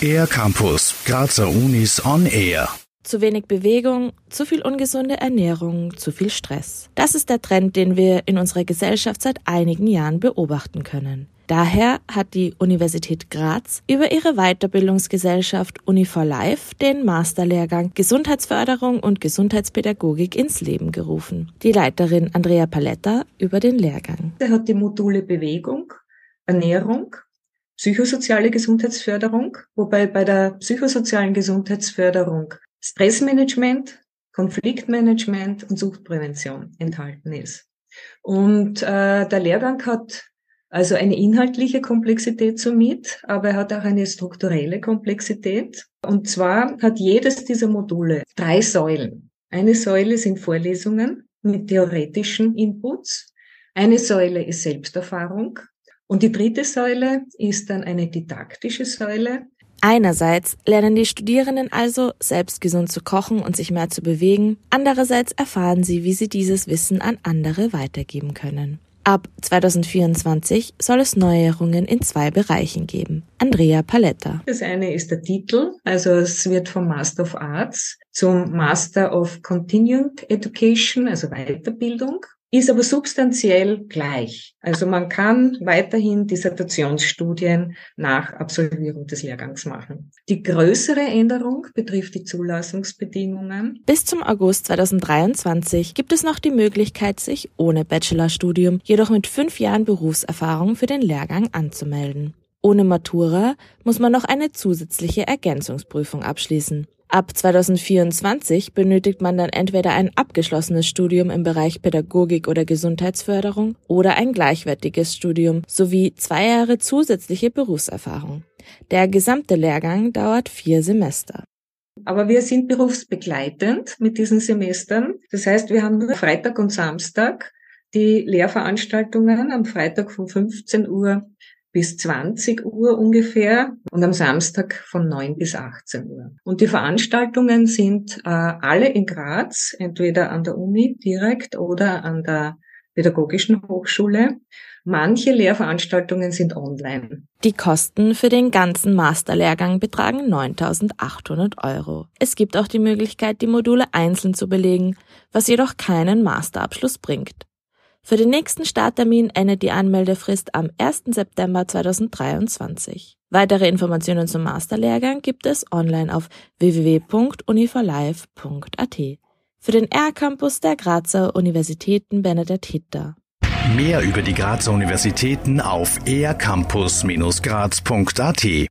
Air Campus, Grazer Unis on Air. Zu wenig Bewegung, zu viel ungesunde Ernährung, zu viel Stress. Das ist der Trend, den wir in unserer Gesellschaft seit einigen Jahren beobachten können. Daher hat die Universität Graz über ihre Weiterbildungsgesellschaft Uni4Life den Masterlehrgang Gesundheitsförderung und Gesundheitspädagogik ins Leben gerufen. Die Leiterin Andrea Paletta über den Lehrgang. Er hat die Module Bewegung, Ernährung, psychosoziale Gesundheitsförderung, wobei bei der psychosozialen Gesundheitsförderung Stressmanagement, Konfliktmanagement und Suchtprävention enthalten ist. Und äh, der Lehrgang hat also eine inhaltliche Komplexität somit, aber er hat auch eine strukturelle Komplexität. Und zwar hat jedes dieser Module drei Säulen. Eine Säule sind Vorlesungen mit theoretischen Inputs. Eine Säule ist Selbsterfahrung. Und die dritte Säule ist dann eine didaktische Säule. Einerseits lernen die Studierenden also, selbst gesund zu kochen und sich mehr zu bewegen. Andererseits erfahren sie, wie sie dieses Wissen an andere weitergeben können. Ab 2024 soll es Neuerungen in zwei Bereichen geben. Andrea Paletta. Das eine ist der Titel, also es wird vom Master of Arts zum Master of Continuing Education, also Weiterbildung ist aber substanziell gleich. Also man kann weiterhin Dissertationsstudien nach Absolvierung des Lehrgangs machen. Die größere Änderung betrifft die Zulassungsbedingungen. Bis zum August 2023 gibt es noch die Möglichkeit, sich ohne Bachelorstudium, jedoch mit fünf Jahren Berufserfahrung für den Lehrgang anzumelden. Ohne Matura muss man noch eine zusätzliche Ergänzungsprüfung abschließen. Ab 2024 benötigt man dann entweder ein abgeschlossenes Studium im Bereich Pädagogik oder Gesundheitsförderung oder ein gleichwertiges Studium sowie zwei Jahre zusätzliche Berufserfahrung. Der gesamte Lehrgang dauert vier Semester. Aber wir sind berufsbegleitend mit diesen Semestern. Das heißt, wir haben nur Freitag und Samstag die Lehrveranstaltungen am Freitag von 15 Uhr bis 20 Uhr ungefähr und am Samstag von 9 bis 18 Uhr. Und die Veranstaltungen sind äh, alle in Graz, entweder an der Uni direkt oder an der Pädagogischen Hochschule. Manche Lehrveranstaltungen sind online. Die Kosten für den ganzen Masterlehrgang betragen 9.800 Euro. Es gibt auch die Möglichkeit, die Module einzeln zu belegen, was jedoch keinen Masterabschluss bringt. Für den nächsten Starttermin endet die Anmeldefrist am 1. September 2023. Weitere Informationen zum Masterlehrgang gibt es online auf www.uniforlife.at. Für den R-Campus der Grazer Universitäten Bernadette Hitter. Mehr über die Grazer Universitäten auf ercampus-graz.at